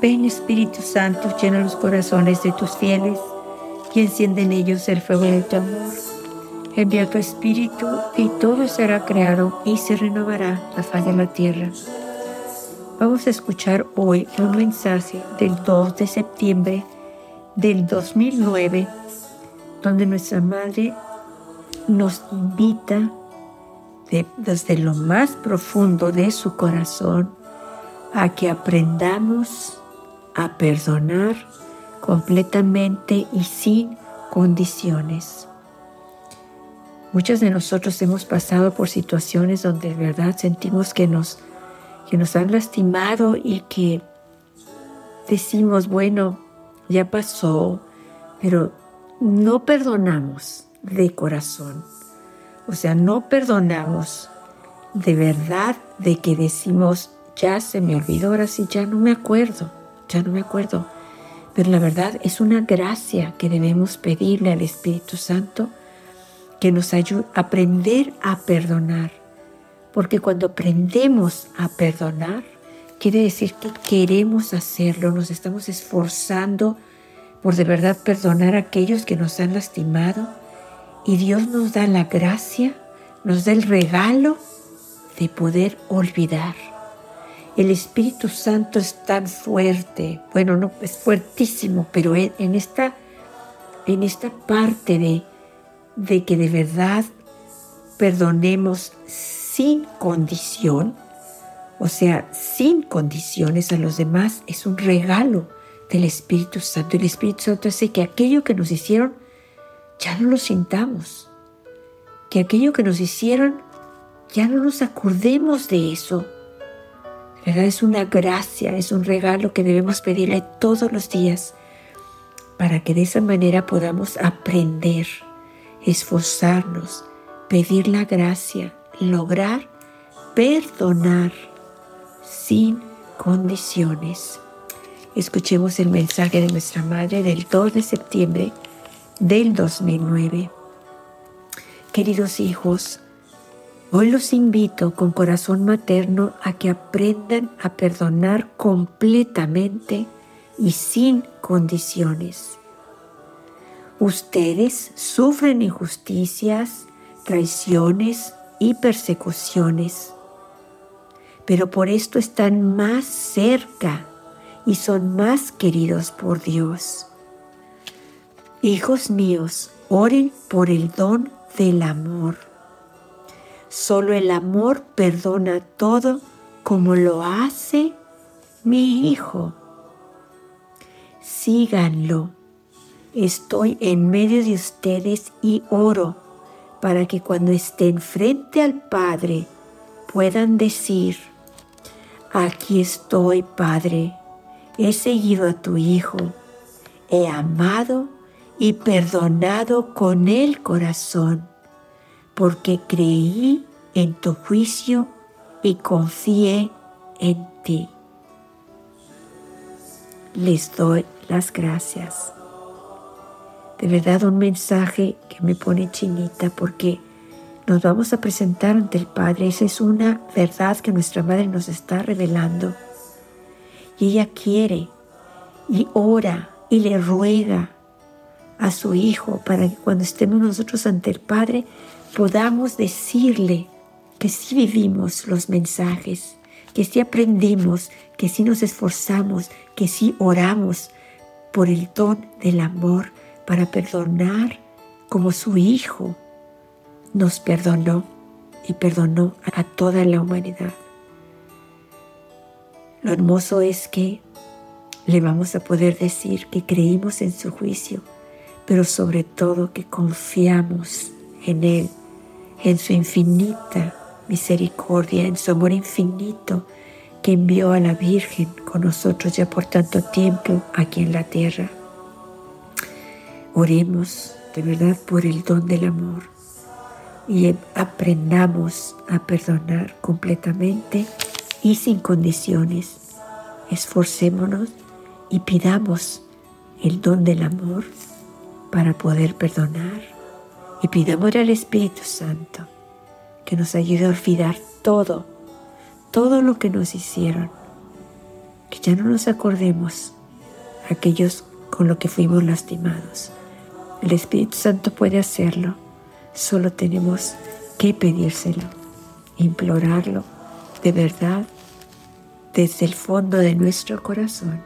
Ven Espíritu Santo, llena los corazones de tus fieles y enciende en ellos el fuego de tu amor. Envía tu Espíritu y todo será creado y se renovará la faz de la tierra. Vamos a escuchar hoy un mensaje del 2 de septiembre del 2009, donde nuestra Madre nos invita desde lo más profundo de su corazón a que aprendamos a perdonar completamente y sin condiciones. Muchos de nosotros hemos pasado por situaciones donde de verdad sentimos que nos, que nos han lastimado y que decimos, bueno, ya pasó, pero no perdonamos de corazón. O sea, no perdonamos de verdad de que decimos, ya se me olvidó, ahora sí, ya no me acuerdo, ya no me acuerdo. Pero la verdad es una gracia que debemos pedirle al Espíritu Santo que nos ayude a aprender a perdonar. Porque cuando aprendemos a perdonar, quiere decir que queremos hacerlo, nos estamos esforzando por de verdad perdonar a aquellos que nos han lastimado. Y Dios nos da la gracia, nos da el regalo de poder olvidar. El Espíritu Santo es tan fuerte, bueno, no es fuertísimo, pero en esta, en esta parte de, de que de verdad perdonemos sin condición, o sea, sin condiciones a los demás, es un regalo del Espíritu Santo. El Espíritu Santo hace que aquello que nos hicieron ya no lo sintamos, que aquello que nos hicieron ya no nos acordemos de eso. Es una gracia, es un regalo que debemos pedirle todos los días para que de esa manera podamos aprender esforzarnos, pedir la gracia, lograr perdonar sin condiciones. Escuchemos el mensaje de nuestra Madre del 2 de septiembre del 2009. Queridos hijos, hoy los invito con corazón materno a que aprendan a perdonar completamente y sin condiciones. Ustedes sufren injusticias, traiciones y persecuciones, pero por esto están más cerca y son más queridos por Dios. Hijos míos, oren por el don del amor. Solo el amor perdona todo como lo hace mi Hijo. Síganlo. Estoy en medio de ustedes y oro para que cuando estén frente al Padre puedan decir, aquí estoy, Padre, he seguido a tu Hijo, he amado y perdonado con el corazón, porque creí en tu juicio y confié en ti. Les doy las gracias de verdad un mensaje que me pone chinita porque nos vamos a presentar ante el Padre. Esa es una verdad que nuestra Madre nos está revelando. Y ella quiere y ora y le ruega a su Hijo para que cuando estemos nosotros ante el Padre podamos decirle que sí vivimos los mensajes, que sí aprendimos, que sí nos esforzamos, que sí oramos por el don del amor para perdonar como su Hijo nos perdonó y perdonó a toda la humanidad. Lo hermoso es que le vamos a poder decir que creímos en su juicio, pero sobre todo que confiamos en Él, en su infinita misericordia, en su amor infinito que envió a la Virgen con nosotros ya por tanto tiempo aquí en la tierra. Oremos de verdad por el don del amor y aprendamos a perdonar completamente y sin condiciones. Esforcémonos y pidamos el don del amor para poder perdonar y pidamos al Espíritu Santo que nos ayude a olvidar todo, todo lo que nos hicieron que ya no nos acordemos aquellos con lo que fuimos lastimados. El Espíritu Santo puede hacerlo, solo tenemos que pedírselo, implorarlo de verdad desde el fondo de nuestro corazón